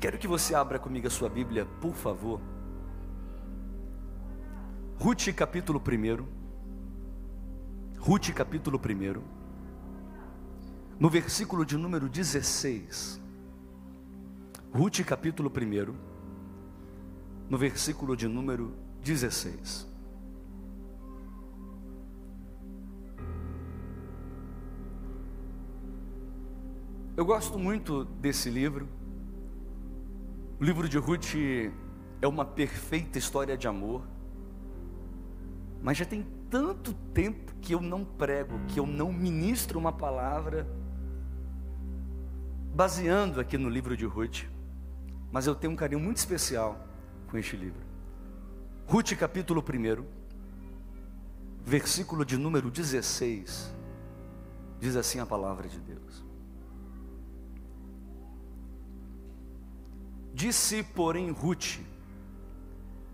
Quero que você abra comigo a sua Bíblia, por favor. Ruth capítulo 1. Ruth capítulo 1. No versículo de número 16. Ruth capítulo 1. No versículo de número 16. Eu gosto muito desse livro. O livro de Ruth é uma perfeita história de amor. Mas já tem tanto tempo que eu não prego, que eu não ministro uma palavra baseando aqui no livro de Ruth. Mas eu tenho um carinho muito especial com este livro. Ruth capítulo 1, versículo de número 16, diz assim a palavra de Deus. Disse, porém, Ruth: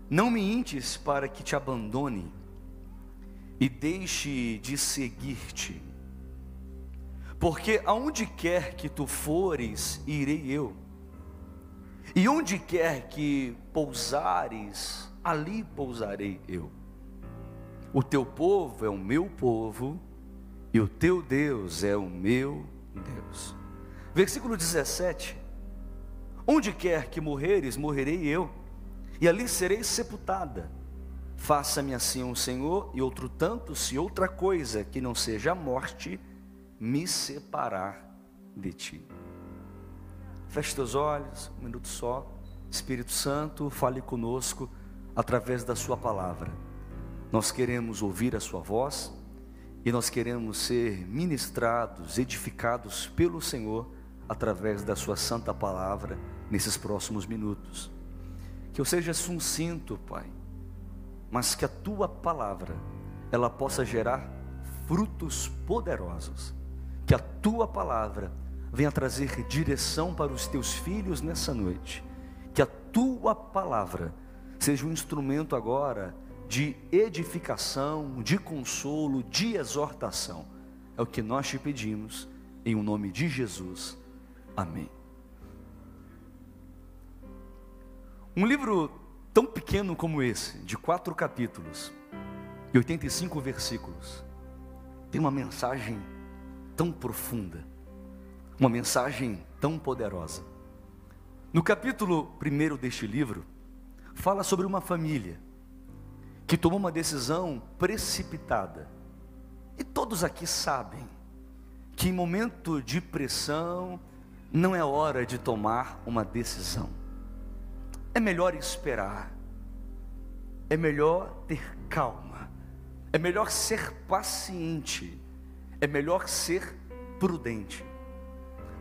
Não me intes para que te abandone e deixe de seguir-te, porque aonde quer que tu fores, irei eu, e onde quer que pousares, ali pousarei eu. O teu povo é o meu povo, e o teu Deus é o meu Deus. Versículo 17 Onde quer que morreres, morrerei eu, e ali serei sepultada. Faça-me assim um Senhor, e outro tanto, se outra coisa que não seja a morte me separar de ti. Feche teus olhos, um minuto só. Espírito Santo, fale conosco através da Sua palavra. Nós queremos ouvir a Sua voz e nós queremos ser ministrados, edificados pelo Senhor através da Sua santa palavra nesses próximos minutos. Que eu seja sucinto, Pai, mas que a tua palavra ela possa gerar frutos poderosos. Que a tua palavra venha trazer direção para os teus filhos nessa noite. Que a tua palavra seja um instrumento agora de edificação, de consolo, de exortação. É o que nós te pedimos, em o nome de Jesus. Amém. Um livro tão pequeno como esse, de quatro capítulos e 85 versículos, tem uma mensagem tão profunda, uma mensagem tão poderosa. No capítulo primeiro deste livro, fala sobre uma família que tomou uma decisão precipitada. E todos aqui sabem que em momento de pressão não é hora de tomar uma decisão. É melhor esperar, é melhor ter calma, é melhor ser paciente, é melhor ser prudente.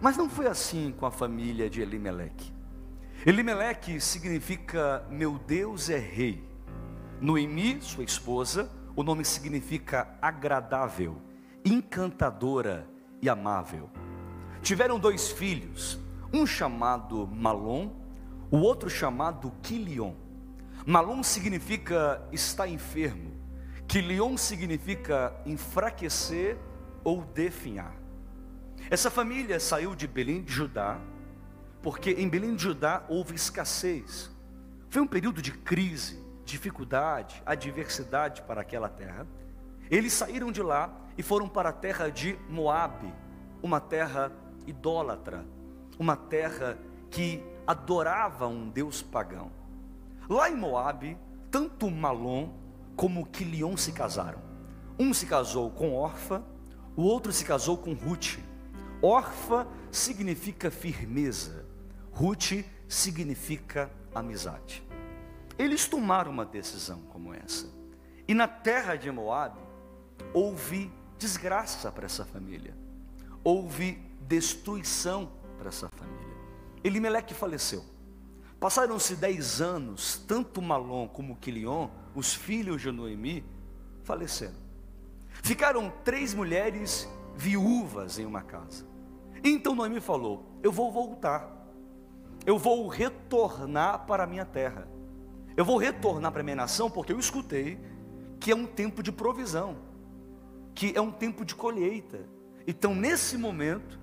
Mas não foi assim com a família de Elimeleque. Elimeleque significa meu Deus é rei. Noemi, sua esposa, o nome significa agradável, encantadora e amável. Tiveram dois filhos, um chamado Malom o outro chamado Quilion. Malom significa estar enfermo. Quilion significa enfraquecer ou definhar. Essa família saiu de Belém de Judá, porque em Belém de Judá houve escassez. Foi um período de crise, dificuldade, adversidade para aquela terra. Eles saíram de lá e foram para a terra de Moabe, uma terra idólatra, uma terra que adorava um deus pagão. Lá em Moabe, tanto Malom como Quilion se casaram. Um se casou com Orfa, o outro se casou com Ruth. Orfa significa firmeza, Ruth significa amizade. Eles tomaram uma decisão como essa. E na terra de Moabe houve desgraça para essa família. Houve destruição para essa família. Elimeleque faleceu. Passaram-se dez anos, tanto Malom como Quilion, os filhos de Noemi, faleceram. Ficaram três mulheres viúvas em uma casa. Então Noemi falou: Eu vou voltar, eu vou retornar para a minha terra, eu vou retornar para a minha nação, porque eu escutei que é um tempo de provisão, que é um tempo de colheita. Então, nesse momento,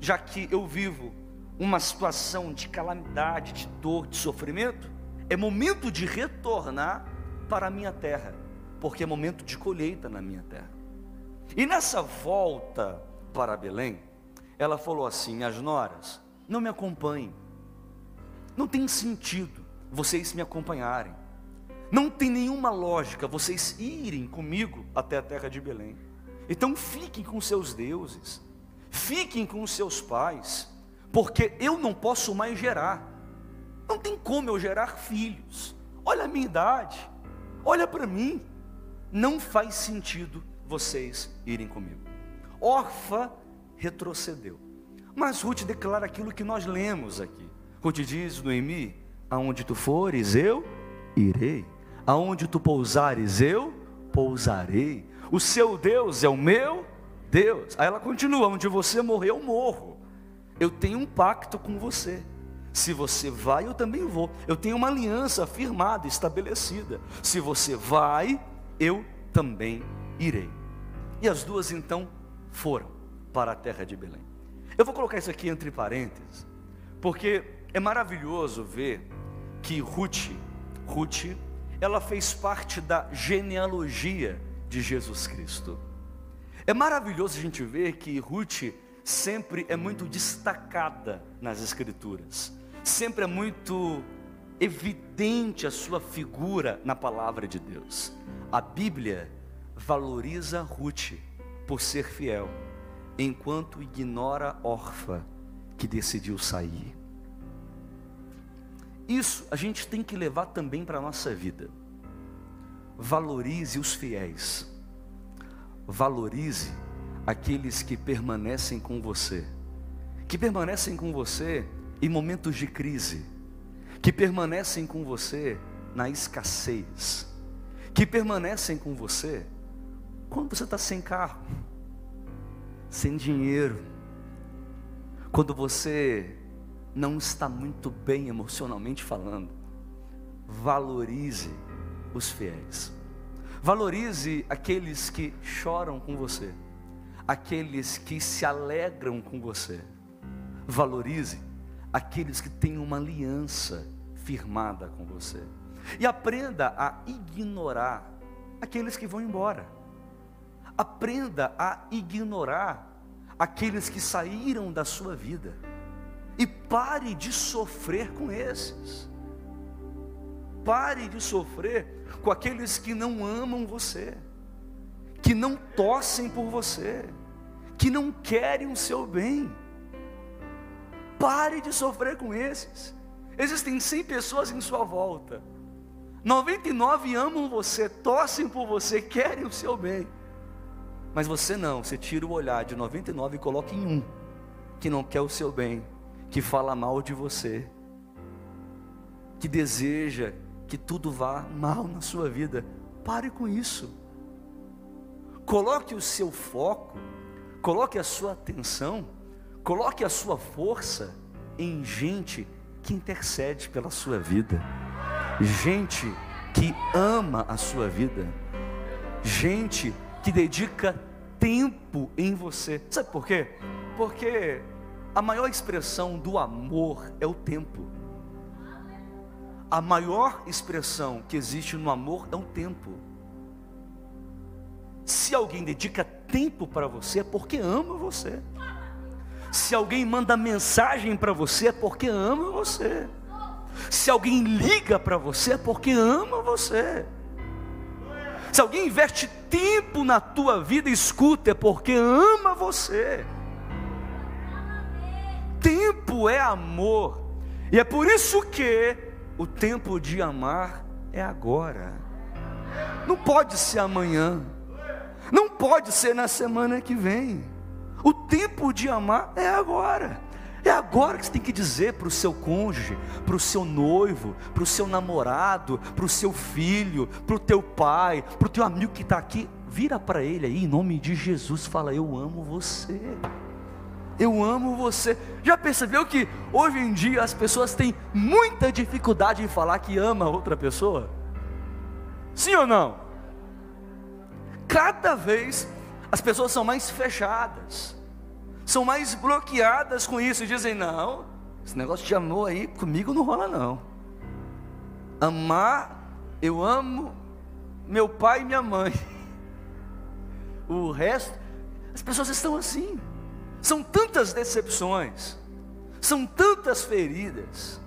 já que eu vivo uma situação de calamidade, de dor, de sofrimento, é momento de retornar para a minha terra, porque é momento de colheita na minha terra. E nessa volta para Belém, ela falou assim: Minhas noras, não me acompanhem, não tem sentido vocês me acompanharem, não tem nenhuma lógica vocês irem comigo até a terra de Belém. Então fiquem com seus deuses, fiquem com seus pais, porque eu não posso mais gerar. Não tem como eu gerar filhos. Olha a minha idade, olha para mim. Não faz sentido vocês irem comigo. Orfa retrocedeu. Mas Ruth declara aquilo que nós lemos aqui. Ruth diz, Noemi, aonde tu fores, eu irei. Aonde tu pousares, eu pousarei. O seu Deus é o meu Deus. Aí ela continua: onde você morreu, eu morro. Eu tenho um pacto com você. Se você vai, eu também vou. Eu tenho uma aliança firmada, estabelecida. Se você vai, eu também irei. E as duas então foram para a terra de Belém. Eu vou colocar isso aqui entre parênteses, porque é maravilhoso ver que Ruth, Ruth, ela fez parte da genealogia de Jesus Cristo. É maravilhoso a gente ver que Ruth sempre é muito destacada nas Escrituras, sempre é muito evidente a sua figura na palavra de Deus. A Bíblia valoriza Ruth por ser fiel, enquanto ignora Orfa, que decidiu sair. Isso a gente tem que levar também para a nossa vida. Valorize os fiéis, valorize aqueles que permanecem com você, que permanecem com você em momentos de crise, que permanecem com você na escassez, que permanecem com você quando você está sem carro, sem dinheiro, quando você não está muito bem emocionalmente falando, valorize os fiéis, valorize aqueles que choram com você, aqueles que se alegram com você, valorize aqueles que têm uma aliança firmada com você, e aprenda a ignorar aqueles que vão embora. Aprenda a ignorar aqueles que saíram da sua vida e pare de sofrer com esses. Pare de sofrer com aqueles que não amam você, que não torcem por você, que não querem o seu bem. Pare de sofrer com esses. Existem 100 pessoas em sua volta. 99 amam você, torcem por você, querem o seu bem. Mas você não, você tira o olhar de 99 e coloca em um que não quer o seu bem, que fala mal de você, que deseja que tudo vá mal na sua vida. Pare com isso. Coloque o seu foco, coloque a sua atenção, coloque a sua força em gente que intercede pela sua vida, gente que ama a sua vida, gente que dedica tempo em você. Sabe por quê? Porque a maior expressão do amor é o tempo. A maior expressão que existe no amor é o tempo. Se alguém dedica tempo para você, é porque ama você. Se alguém manda mensagem para você, é porque ama você. Se alguém liga para você, é porque ama você. Se alguém investe tempo na tua vida, escuta, é porque ama você. Tempo é amor. E é por isso que o tempo de amar é agora. Não pode ser amanhã. Pode ser na semana que vem. O tempo de amar é agora. É agora que você tem que dizer para o seu cônjuge, para o seu noivo, para o seu namorado, para o seu filho, para o teu pai, para o teu amigo que está aqui, vira para ele aí, em nome de Jesus, fala: Eu amo você. Eu amo você. Já percebeu que hoje em dia as pessoas têm muita dificuldade em falar que ama outra pessoa? Sim ou não? Cada vez as pessoas são mais fechadas são mais bloqueadas com isso e dizem: não, Esse negócio de amor aí comigo não rola não. Amar, eu amo meu pai e minha mãe. O resto, as pessoas estão assim. São tantas decepções, são tantas feridas,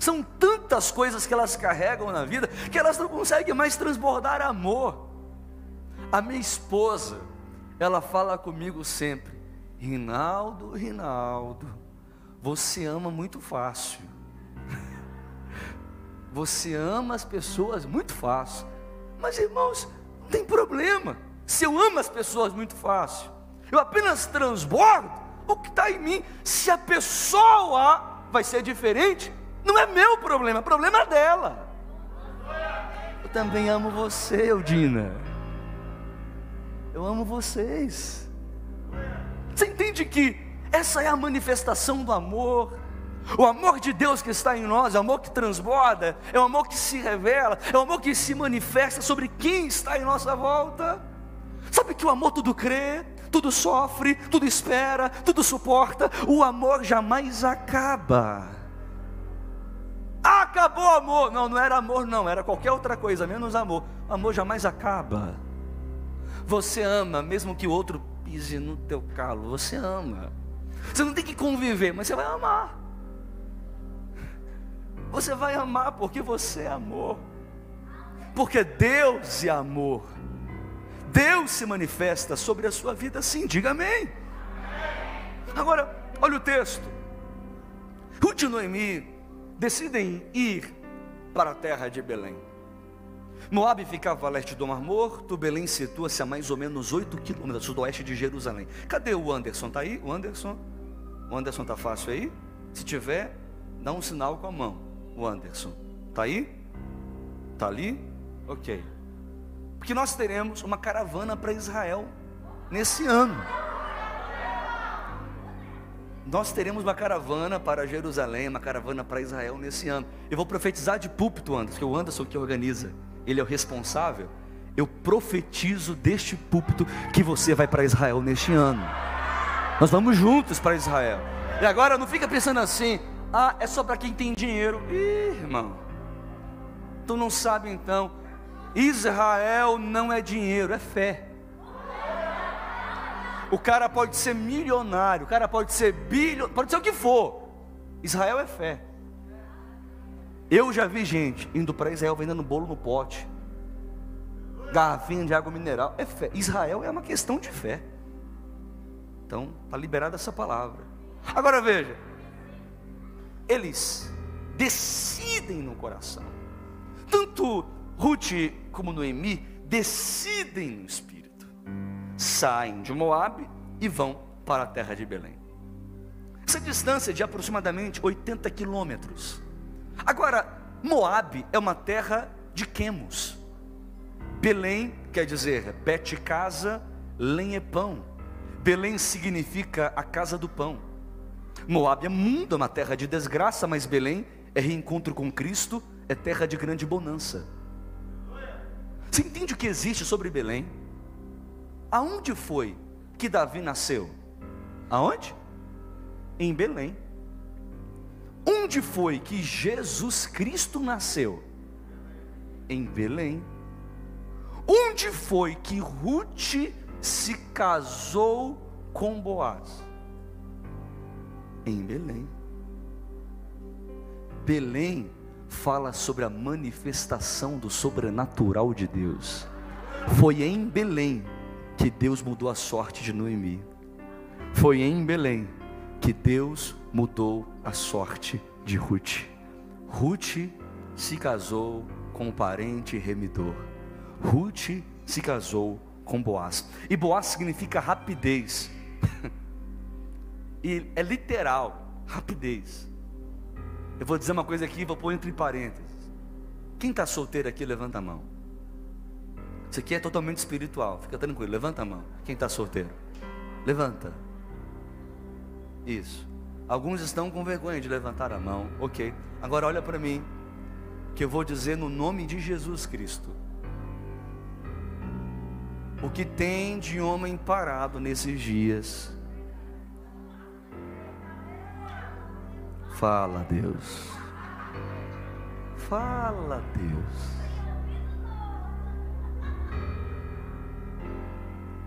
são tantas coisas que elas carregam na vida que elas não conseguem mais transbordar amor. A minha esposa, ela fala comigo sempre: Rinaldo, Rinaldo, você ama muito fácil. Você ama as pessoas muito fácil. Mas irmãos, não tem problema. Se eu amo as pessoas muito fácil, eu apenas transbordo o que está em mim. Se a pessoa vai ser diferente, não é meu problema, é problema dela. Eu também amo você, Eudina. Eu amo vocês. Você entende que essa é a manifestação do amor? O amor de Deus que está em nós, é o amor que transborda, é o amor que se revela, é o amor que se manifesta sobre quem está em nossa volta. Sabe que o amor tudo crê, tudo sofre, tudo espera, tudo suporta, o amor jamais acaba. Acabou o amor. Não, não era amor, não, era qualquer outra coisa, menos amor. O amor jamais acaba. Você ama, mesmo que o outro pise no teu calo, você ama. Você não tem que conviver, mas você vai amar. Você vai amar porque você é amor. Porque Deus é amor. Deus se manifesta sobre a sua vida sim, diga amém. Agora, olha o texto. Ruth e Noemi decidem ir para a terra de Belém. Moab ficava a leste do Mar Morto, Belém situa-se a mais ou menos 8 quilômetros sudoeste de Jerusalém. Cadê o Anderson? Está aí? O Anderson? O Anderson está fácil aí? Se tiver, dá um sinal com a mão. O Anderson. Está aí? Está ali? Ok. Porque nós teremos uma caravana para Israel nesse ano. Nós teremos uma caravana para Jerusalém, uma caravana para Israel nesse ano. Eu vou profetizar de púlpito, Anderson, que é o Anderson que organiza, ele é o responsável. Eu profetizo deste púlpito que você vai para Israel neste ano. Nós vamos juntos para Israel. E agora não fica pensando assim, ah, é só para quem tem dinheiro. Ih, irmão, tu não sabe então Israel não é dinheiro, é fé. O cara pode ser milionário, o cara pode ser bilhões, pode ser o que for. Israel é fé. Eu já vi gente indo para Israel vendendo bolo no pote, garrafinha de água mineral. É fé. Israel é uma questão de fé. Então, está liberada essa palavra. Agora veja, eles decidem no coração, tanto Ruth como Noemi decidem no espírito, saem de Moab e vão para a terra de Belém. Essa distância de aproximadamente 80 quilômetros. Agora, Moab é uma terra de quemos. Belém quer dizer bete casa, lenha é pão. Belém significa a casa do pão. Moab é mundo, é uma terra de desgraça, mas Belém é reencontro com Cristo, é terra de grande bonança. Você entende o que existe sobre Belém? Aonde foi que Davi nasceu? Aonde? Em Belém. Onde foi que Jesus Cristo nasceu? Em Belém. Onde foi que Ruth se casou com Boaz? Em Belém. Belém fala sobre a manifestação do sobrenatural de Deus. Foi em Belém que Deus mudou a sorte de Noemi. Foi em Belém que Deus mudou a sorte de Ruth. Ruth se casou com o parente remidor. Ruth se casou com Boaz. E Boaz significa rapidez. e é literal, rapidez. Eu vou dizer uma coisa aqui, vou pôr entre parênteses. Quem está solteiro aqui, levanta a mão. Isso aqui é totalmente espiritual, fica tranquilo, levanta a mão. Quem está solteiro? Levanta. Isso. Alguns estão com vergonha de levantar a mão, ok. Agora olha para mim, que eu vou dizer no nome de Jesus Cristo. O que tem de homem parado nesses dias Fala, Deus. Fala, Deus.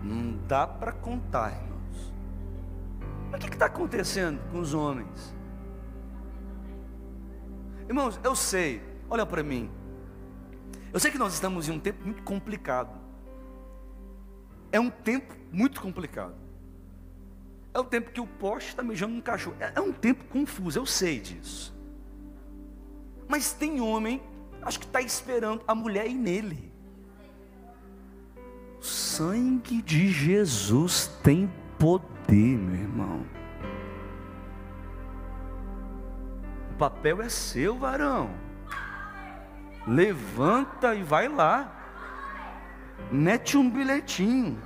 Não dá para contar, irmãos. Mas o que está acontecendo com os homens? Irmãos, eu sei, olha para mim. Eu sei que nós estamos em um tempo muito complicado. É um tempo muito complicado. É o tempo que o poste está mijando no cachorro. É, é um tempo confuso, eu sei disso. Mas tem homem, acho que está esperando a mulher ir nele. O sangue de Jesus tem poder, meu irmão. O papel é seu, varão. Levanta e vai lá. Mete um bilhetinho.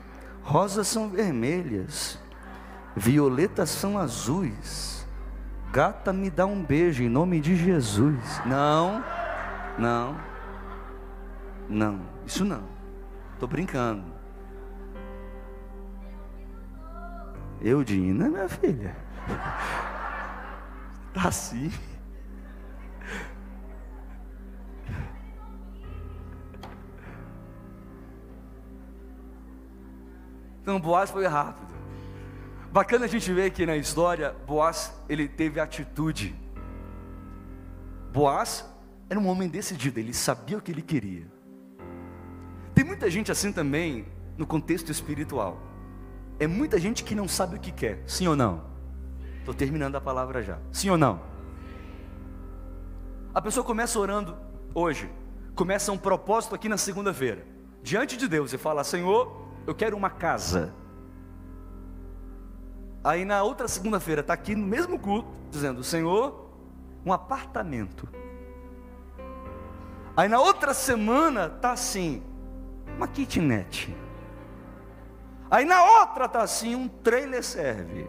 Rosas são vermelhas, violetas são azuis. Gata, me dá um beijo em nome de Jesus. Não, não, não, isso não. Estou brincando. Eudina, minha filha. Tá assim. Então Boaz foi rápido. Bacana a gente ver aqui na história, Boaz, ele teve atitude. Boaz era um homem decidido, ele sabia o que ele queria. Tem muita gente assim também no contexto espiritual. É muita gente que não sabe o que quer, sim ou não? Estou terminando a palavra já. Sim ou não? A pessoa começa orando hoje, começa um propósito aqui na segunda-feira, diante de Deus, e fala: Senhor, eu quero uma casa. Aí na outra segunda-feira está aqui no mesmo culto, dizendo: Senhor, um apartamento. Aí na outra semana está assim, uma kitnet. Aí na outra está assim, um trailer serve.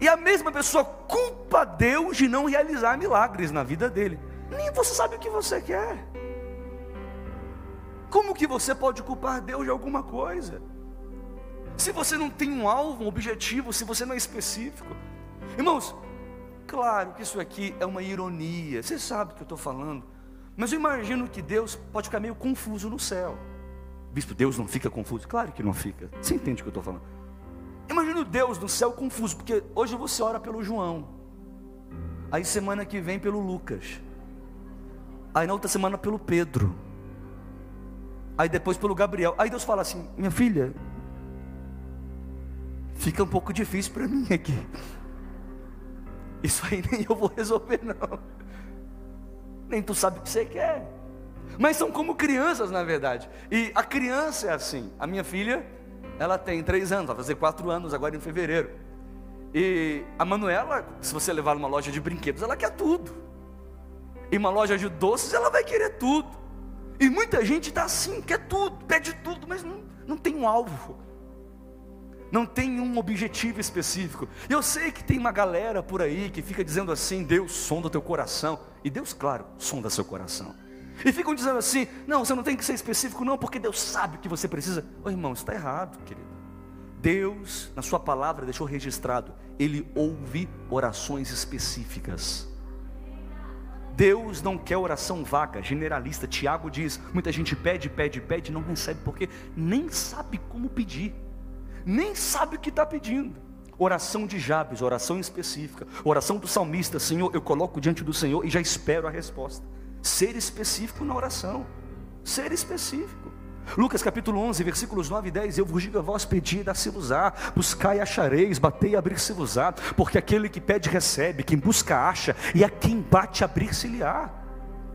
E a mesma pessoa culpa Deus de não realizar milagres na vida dele. Nem você sabe o que você quer. Como que você pode culpar Deus de alguma coisa? Se você não tem um alvo, um objetivo, se você não é específico. Irmãos, claro que isso aqui é uma ironia, você sabe o que eu estou falando. Mas eu imagino que Deus pode ficar meio confuso no céu. Bispo, Deus não fica confuso? Claro que não fica. Você entende o que eu estou falando? Imagino Deus no céu confuso, porque hoje você ora pelo João. Aí semana que vem pelo Lucas. Aí na outra semana pelo Pedro aí depois pelo Gabriel. Aí Deus fala assim: minha filha, fica um pouco difícil para mim aqui. Isso aí nem eu vou resolver, não. Nem tu sabe o que você quer. Mas são como crianças, na verdade. E a criança é assim. A minha filha, ela tem três anos, vai fazer quatro anos agora em fevereiro. E a Manuela, se você levar numa loja de brinquedos, ela quer tudo. E uma loja de doces, ela vai querer tudo. E muita gente está assim, quer tudo, pede tudo, mas não, não tem um alvo, não tem um objetivo específico. E eu sei que tem uma galera por aí que fica dizendo assim: Deus sonda teu coração. E Deus, claro, sonda seu coração. E ficam dizendo assim: não, você não tem que ser específico, não, porque Deus sabe o que você precisa. Ô irmão, está errado, querido. Deus, na Sua palavra, deixou registrado: Ele ouve orações específicas. Deus não quer oração vaga, generalista. Tiago diz: muita gente pede, pede, pede, não recebe, porque nem sabe como pedir, nem sabe o que está pedindo. Oração de Jabes, oração específica, oração do salmista, Senhor, eu coloco diante do Senhor e já espero a resposta. Ser específico na oração, ser específico. Lucas capítulo 11, versículos 9 e 10: Eu vos digo a vós, pedi e dá-se-vos-á, buscai e achareis, batei e abrir-se-vos-á, porque aquele que pede recebe, quem busca acha, e a quem bate abrir-se-lhe-á.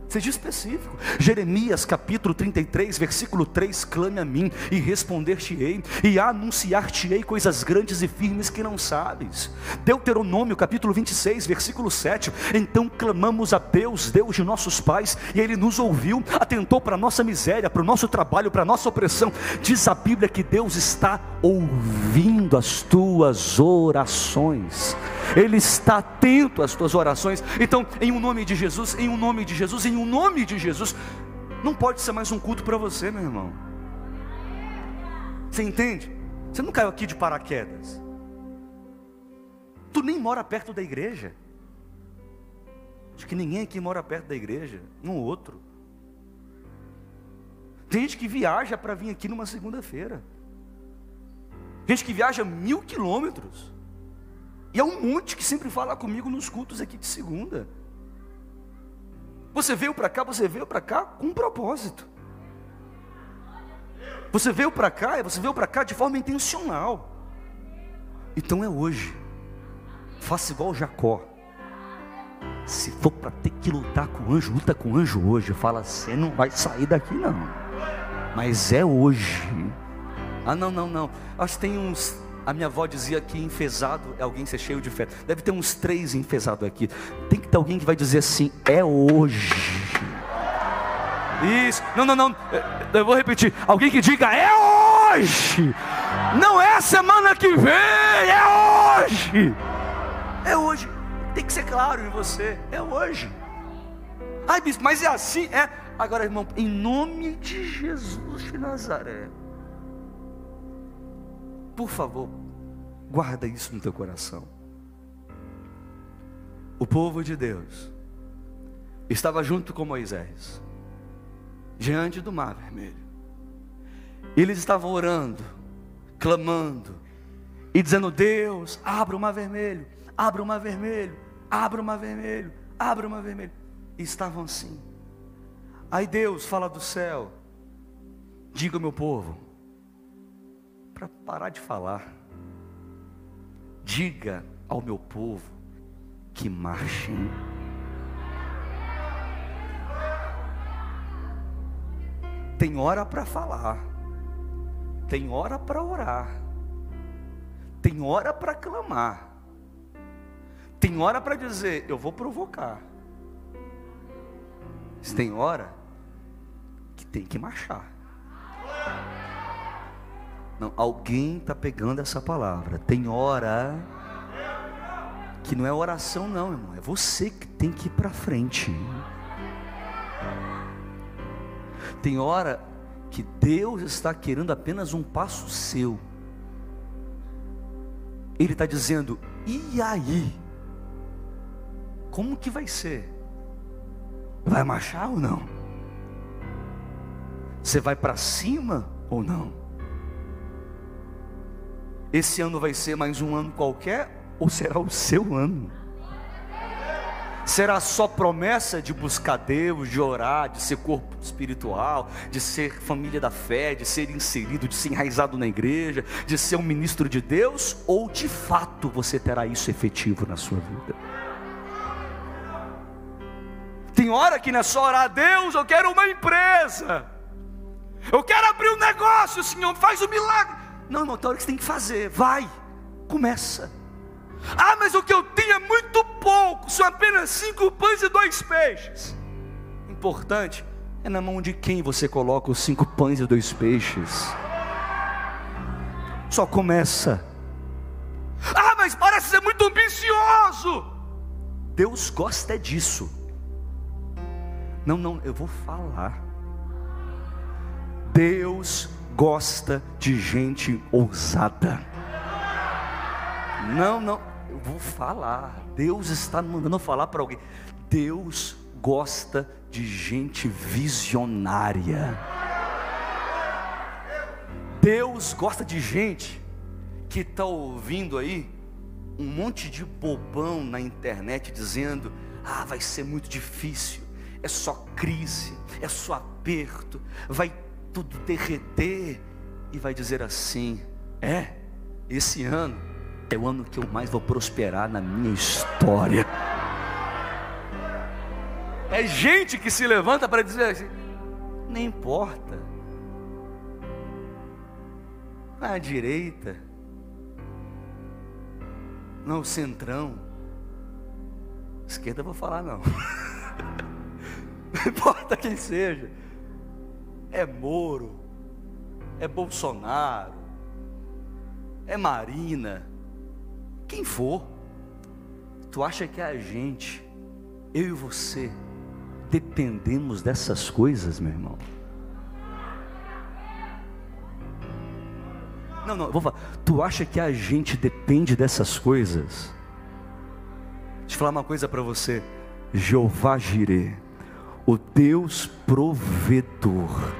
Seja específico. Jeremias capítulo 33, versículo 3: Clame a mim e responder-te-ei, e anunciar-te-ei coisas grandes e firmes que não sabes. Deuteronômio capítulo 26, versículo 7: Então clamamos a Deus, Deus de nossos pais, e Ele nos ouviu, atentou para a nossa miséria, para o nosso trabalho, para a nossa opressão. Diz a Bíblia que Deus está ouvindo as tuas orações. Ele está atento às tuas orações. Então, em um nome de Jesus, em um nome de Jesus, em um nome de Jesus, não pode ser mais um culto para você, meu irmão. Você entende? Você não caiu aqui de paraquedas. Tu nem mora perto da igreja. Acho que ninguém aqui mora perto da igreja, um ou outro. Tem gente que viaja para vir aqui numa segunda-feira. Gente que viaja mil quilômetros. E é um monte que sempre fala comigo nos cultos aqui de segunda. Você veio para cá, você veio para cá com um propósito. Você veio para cá, você veio para cá de forma intencional. Então é hoje. Faça igual Jacó. Se for para ter que lutar com o anjo, luta com o anjo hoje. Fala, você não vai sair daqui não. Mas é hoje. Ah, não, não, não. Acho que tem uns. A minha avó dizia que enfesado é alguém ser cheio de fé. Deve ter uns três enfesados aqui. Tem que ter alguém que vai dizer assim: é hoje. Isso. Não, não, não. Eu vou repetir. Alguém que diga: é hoje. Não é semana que vem, é hoje. É hoje. Tem que ser claro em você. É hoje. Ai, bispo, mas é assim? É. Agora, irmão, em nome de Jesus de Nazaré. Por favor, guarda isso no teu coração. O povo de Deus estava junto com Moisés, diante do mar vermelho. Eles estavam orando, clamando e dizendo: Deus, abra o mar vermelho, abra o mar vermelho, abra o mar vermelho, abra o mar vermelho. E estavam assim. Aí Deus fala do céu: diga ao meu povo, para parar de falar, diga ao meu povo que marchem. Tem hora para falar, tem hora para orar, tem hora para clamar, tem hora para dizer: eu vou provocar. tem hora que tem que marchar. Não, alguém está pegando essa palavra. Tem hora que não é oração, não, irmão. É você que tem que ir para frente. Tem hora que Deus está querendo apenas um passo seu. Ele está dizendo: e aí? Como que vai ser? Vai marchar ou não? Você vai para cima ou não? Esse ano vai ser mais um ano qualquer ou será o seu ano? Será só promessa de buscar Deus, de orar, de ser corpo espiritual, de ser família da fé, de ser inserido, de ser enraizado na igreja, de ser um ministro de Deus? Ou de fato você terá isso efetivo na sua vida? Tem hora que não é só orar a Deus, eu quero uma empresa. Eu quero abrir um negócio, Senhor, faz um milagre. Não, irmão, tem hora que você tem que fazer. Vai, começa. Ah, mas o que eu tenho é muito pouco, são apenas cinco pães e dois peixes. Importante é na mão de quem você coloca os cinco pães e dois peixes. Só começa. Ah, mas parece ser muito ambicioso. Deus gosta disso. Não, não, eu vou falar. Deus gosta de gente ousada. Não, não, eu vou falar. Deus está mandando falar para alguém. Deus gosta de gente visionária. Deus gosta de gente que está ouvindo aí um monte de bobão na internet dizendo: ah, vai ser muito difícil, é só crise, é só aperto, vai tudo derreter, e vai dizer assim: é, esse ano é o ano que eu mais vou prosperar na minha história. É gente que se levanta para dizer assim: nem importa. À direita, não, centrão. Esquerda eu vou falar não. não importa quem seja. É Moro, é Bolsonaro, é Marina, quem for, tu acha que a gente, eu e você, dependemos dessas coisas, meu irmão? Não, não, vou falar. Tu acha que a gente depende dessas coisas? Deixa eu falar uma coisa para você. Jeová Jireh, o Deus provedor,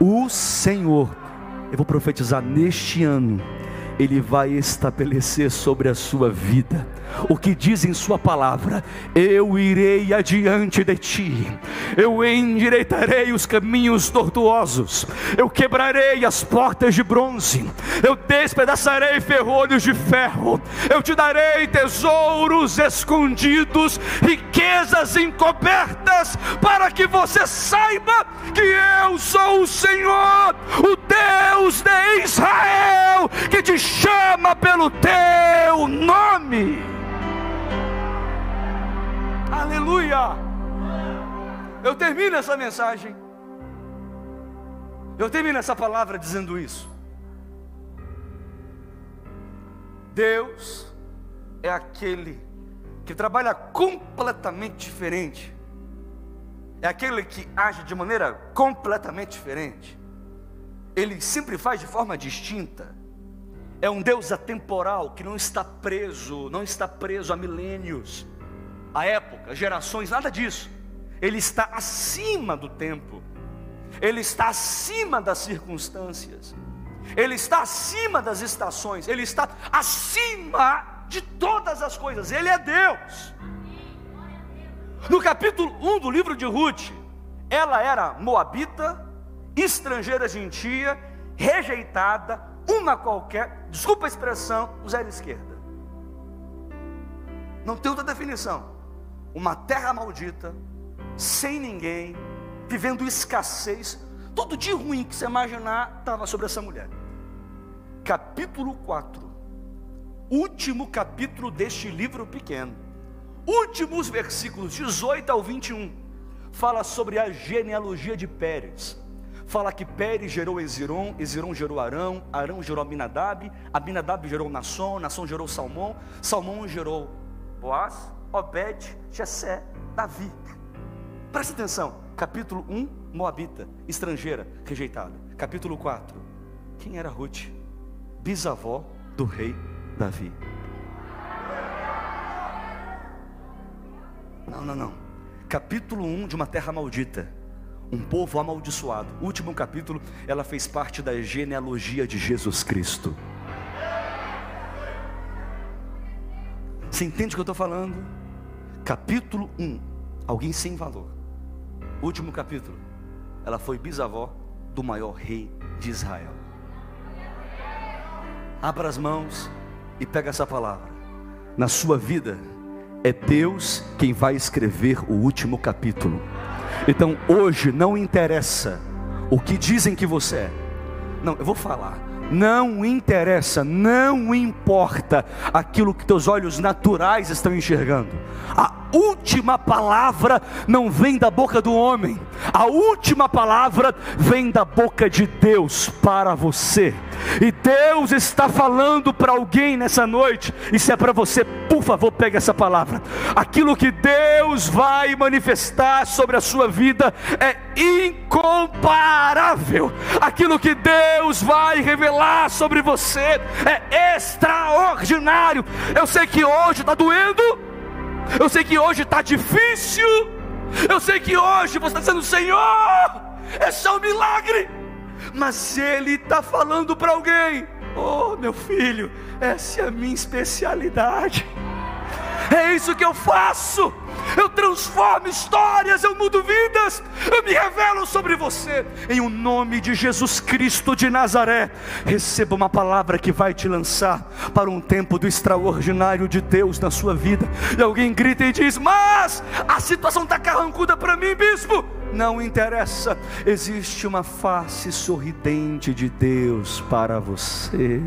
o Senhor. Eu vou profetizar neste ano ele vai estabelecer sobre a sua vida. O que diz em Sua palavra: Eu irei adiante de ti, eu endireitarei os caminhos tortuosos, eu quebrarei as portas de bronze, eu despedaçarei ferrolhos de ferro, eu te darei tesouros escondidos, riquezas encobertas, para que você saiba que eu sou o Senhor, o Deus de Israel, que te chama pelo teu nome. Aleluia! Eu termino essa mensagem. Eu termino essa palavra dizendo isso. Deus é aquele que trabalha completamente diferente. É aquele que age de maneira completamente diferente. Ele sempre faz de forma distinta é um Deus atemporal que não está preso, não está preso a milênios, a época, gerações, nada disso. Ele está acima do tempo. Ele está acima das circunstâncias. Ele está acima das estações. Ele está acima de todas as coisas. Ele é Deus. No capítulo 1 do livro de Ruth, ela era moabita, estrangeira gentia, rejeitada, uma qualquer, desculpa a expressão, zero esquerda. Não tem outra definição. Uma terra maldita, sem ninguém, vivendo escassez, todo dia ruim que você imaginar estava sobre essa mulher. Capítulo 4, último capítulo deste livro pequeno, últimos versículos 18 ao 21, fala sobre a genealogia de Pérez. Fala que Pérez gerou Eziron, Eziron gerou Arão, Arão gerou Aminadab, Aminadab gerou Nasson, Nasson gerou Salmão, Salmão gerou Boaz, Obed, Jessé, Davi. Presta atenção, capítulo 1, Moabita, estrangeira, rejeitada. Capítulo 4, quem era Ruth? Bisavó do rei Davi. Não, não, não. Capítulo 1 de uma terra maldita um povo amaldiçoado. Último capítulo, ela fez parte da genealogia de Jesus Cristo. Você entende o que eu estou falando? Capítulo 1, alguém sem valor. Último capítulo, ela foi bisavó do maior rei de Israel. Abra as mãos e pega essa palavra. Na sua vida, é Deus quem vai escrever o último capítulo. Então hoje não interessa o que dizem que você é. Não, eu vou falar. Não interessa, não importa aquilo que teus olhos naturais estão enxergando. A última palavra não vem da boca do homem, a última palavra vem da boca de Deus para você. E Deus está falando para alguém nessa noite, e se é para você, por favor, pegue essa palavra. Aquilo que Deus vai manifestar sobre a sua vida é incomparável. Aquilo que Deus vai revelar sobre você é extraordinário. Eu sei que hoje está doendo, eu sei que hoje está difícil, eu sei que hoje você está dizendo, Senhor, esse é um milagre mas Ele está falando para alguém: Oh, meu filho, essa é a minha especialidade. É isso que eu faço. Eu transformo histórias, eu mudo vidas, eu me revelo sobre você. Em o nome de Jesus Cristo de Nazaré, receba uma palavra que vai te lançar para um tempo do extraordinário de Deus na sua vida. E alguém grita e diz: Mas a situação está carrancuda para mim, bispo não interessa, existe uma face sorridente de Deus para você.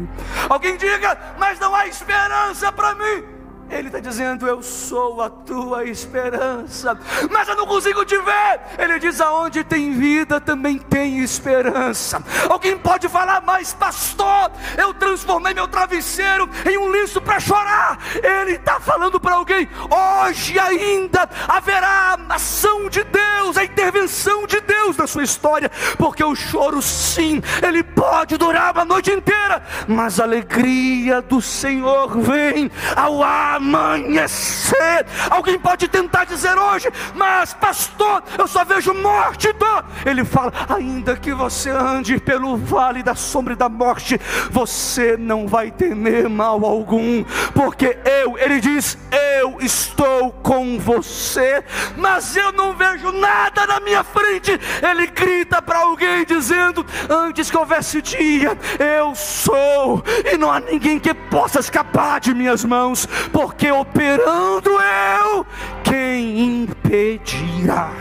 Alguém diga, mas não há esperança para mim. Ele está dizendo: Eu sou a tua esperança, mas eu não consigo te ver. Ele diz: Aonde tem vida também tem esperança. Alguém pode falar, mas pastor, eu transformei meu travesseiro em um lenço para chorar. Ele está falando para alguém: Hoje ainda haverá a ação de Deus, a intervenção de Deus na sua história, porque o choro, sim, ele pode durar uma noite inteira, mas a alegria do Senhor vem ao amanhecer. Alguém pode tentar dizer hoje, mas pastor, eu só vejo morte e dor. Ele fala: ainda que você ande pelo vale da sombra e da morte, você não vai temer mal algum, porque eu, ele diz, eu estou com você, mas eu não vejo nada na minha frente. Ele grita para alguém dizendo: Antes que houvesse dia, eu sou, e não há ninguém que possa escapar de minhas mãos, porque operando eu, quem impedirá?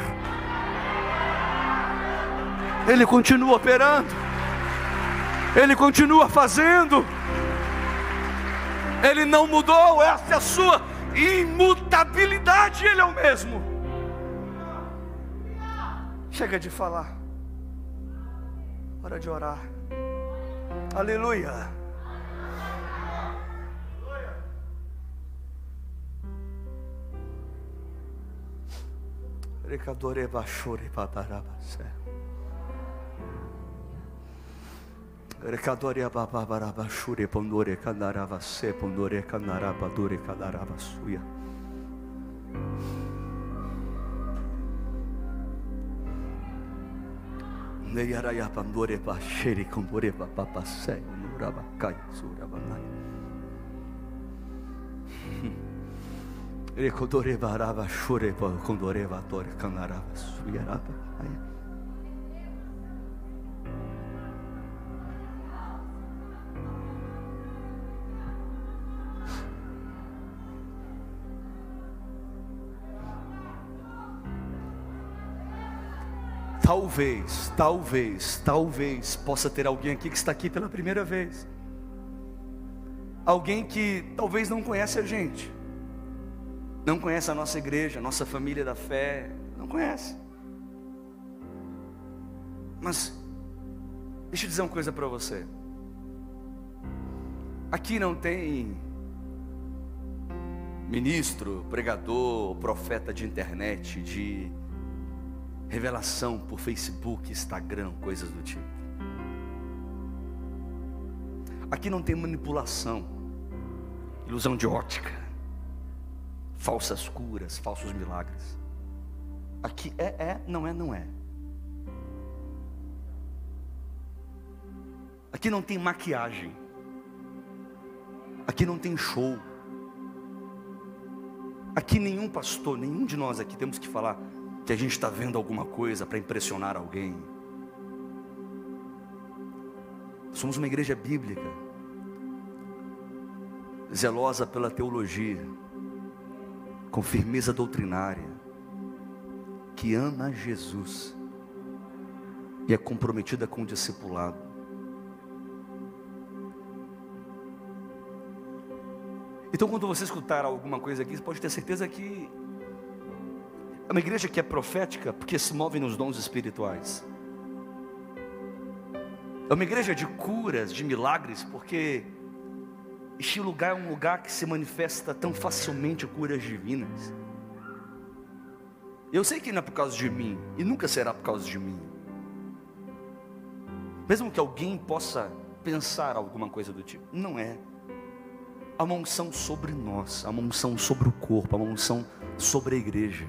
Ele continua operando, Ele continua fazendo, Ele não mudou, essa é a sua imutabilidade, Ele é o mesmo. Chega de falar, hora de orar. Aleluia. Recadoreva shuripabarabase. Recadoria babaraba shuri pondore canarava pondore canaraba dure canarava suya. Ne yaraya pandore pa sheri kompore pa papa. Talvez, talvez, talvez possa ter alguém aqui que está aqui pela primeira vez. Alguém que talvez não conhece a gente, não conhece a nossa igreja, a nossa família da fé, não conhece. Mas, deixa eu dizer uma coisa para você. Aqui não tem ministro, pregador, profeta de internet, de revelação por Facebook, Instagram, coisas do tipo. Aqui não tem manipulação, ilusão de ótica, falsas curas, falsos milagres. Aqui é, é, não é, não é. Aqui não tem maquiagem. Aqui não tem show. Aqui nenhum pastor, nenhum de nós aqui temos que falar, que a gente está vendo alguma coisa para impressionar alguém. Somos uma igreja bíblica, zelosa pela teologia, com firmeza doutrinária, que ama Jesus e é comprometida com o discipulado. Então, quando você escutar alguma coisa aqui, você pode ter certeza que é uma igreja que é profética porque se move nos dons espirituais. É uma igreja de curas, de milagres, porque este lugar é um lugar que se manifesta tão facilmente curas divinas. Eu sei que não é por causa de mim, e nunca será por causa de mim. Mesmo que alguém possa pensar alguma coisa do tipo, não é. Há uma unção sobre nós, há uma unção sobre o corpo, há uma unção sobre a igreja.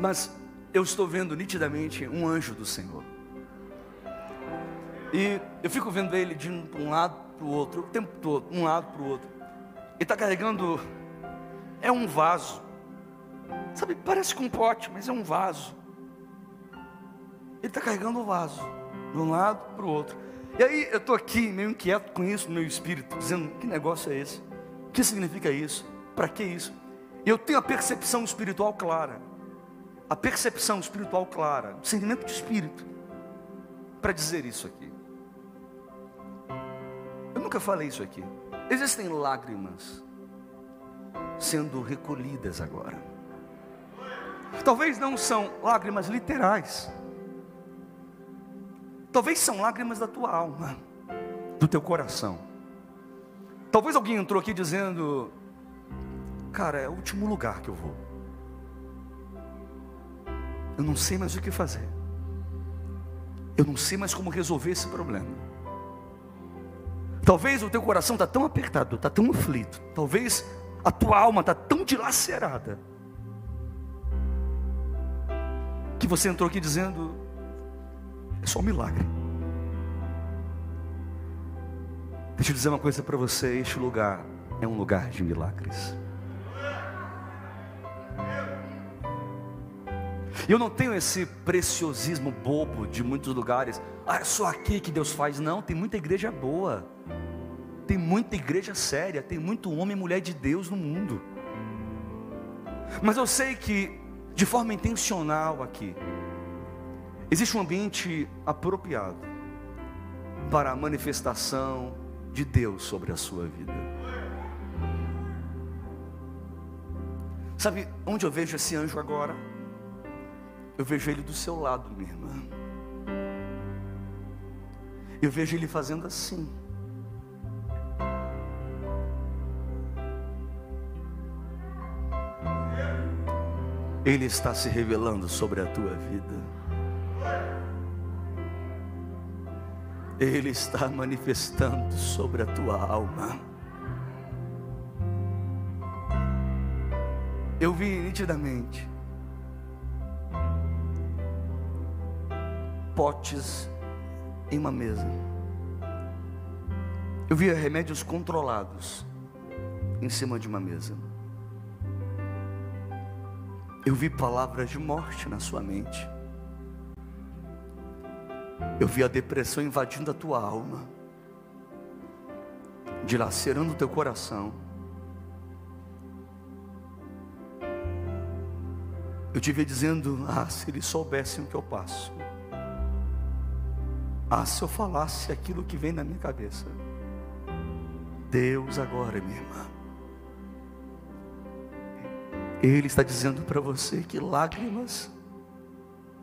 Mas eu estou vendo nitidamente um anjo do Senhor. E eu fico vendo ele de um lado para o outro, o tempo todo, um lado para o outro. Ele está carregando, é um vaso. Sabe, parece com um pote, mas é um vaso. Ele está carregando o vaso, de um lado para o outro. E aí eu estou aqui meio inquieto com isso no meu espírito, dizendo: que negócio é esse? O que significa isso? Para que isso? Eu tenho a percepção espiritual clara a percepção espiritual clara, o sentimento de espírito, para dizer isso aqui. Nunca falei isso aqui. Existem lágrimas sendo recolhidas agora. Talvez não são lágrimas literais. Talvez são lágrimas da tua alma, do teu coração. Talvez alguém entrou aqui dizendo: Cara, é o último lugar que eu vou. Eu não sei mais o que fazer. Eu não sei mais como resolver esse problema. Talvez o teu coração está tão apertado, está tão aflito. Talvez a tua alma está tão dilacerada. Que você entrou aqui dizendo: é só um milagre. Deixa eu dizer uma coisa para você: este lugar é um lugar de milagres. Eu não tenho esse preciosismo bobo de muitos lugares. Ah, é só aqui que Deus faz. Não, tem muita igreja boa. Tem muita igreja séria, tem muito homem e mulher de Deus no mundo. Mas eu sei que, de forma intencional aqui, existe um ambiente apropriado para a manifestação de Deus sobre a sua vida. Sabe onde eu vejo esse anjo agora? Eu vejo ele do seu lado, minha irmã. Eu vejo ele fazendo assim. Ele está se revelando sobre a tua vida. Ele está manifestando sobre a tua alma. Eu vi nitidamente potes em uma mesa. Eu via remédios controlados em cima de uma mesa. Eu vi palavras de morte na sua mente. Eu vi a depressão invadindo a tua alma, dilacerando o teu coração. Eu te vi dizendo: Ah, se eles soubessem o que eu passo. Ah, se eu falasse aquilo que vem na minha cabeça. Deus agora, minha irmã ele está dizendo para você que lágrimas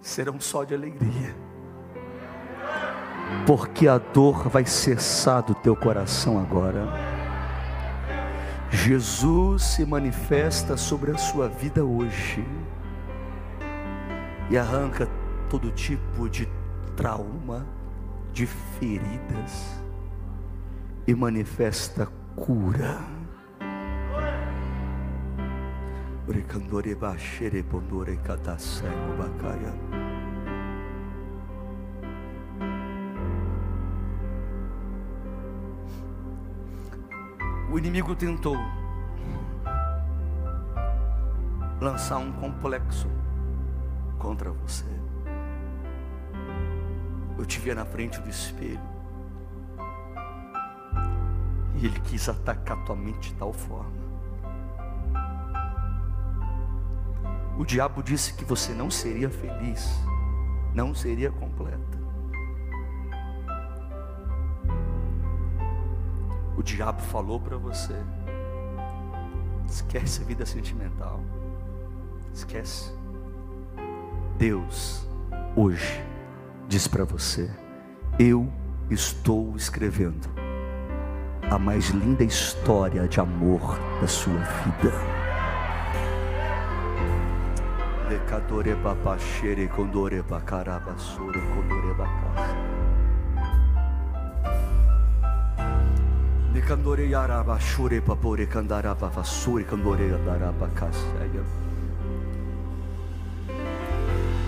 serão só de alegria, porque a dor vai cessar do teu coração agora. Jesus se manifesta sobre a sua vida hoje e arranca todo tipo de trauma, de feridas e manifesta cura. O inimigo tentou lançar um complexo contra você. Eu te via na frente do espelho. E ele quis atacar tua mente de tal forma O diabo disse que você não seria feliz, não seria completa. O diabo falou para você: esquece a vida sentimental, esquece. Deus, hoje, diz para você: eu estou escrevendo a mais linda história de amor da sua vida. Lekandore yaraba shure papore kandaraba vasure kandore daraba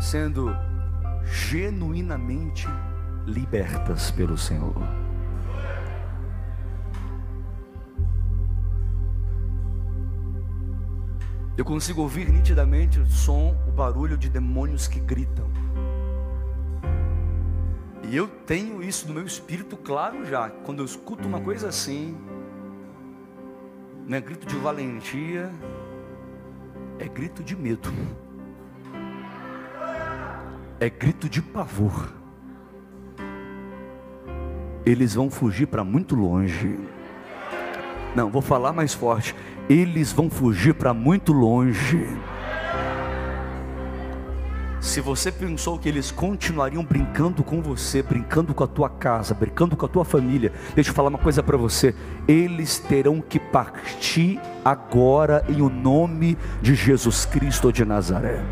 sendo genuinamente libertas pelo Senhor. Eu consigo ouvir nitidamente o som, o barulho de demônios que gritam. E eu tenho isso no meu espírito claro já. Quando eu escuto uma coisa assim, não é grito de valentia, é grito de medo. É grito de pavor. Eles vão fugir para muito longe. Não, vou falar mais forte. Eles vão fugir para muito longe. Se você pensou que eles continuariam brincando com você, brincando com a tua casa, brincando com a tua família, deixa eu falar uma coisa para você: eles terão que partir agora em o nome de Jesus Cristo de Nazaré.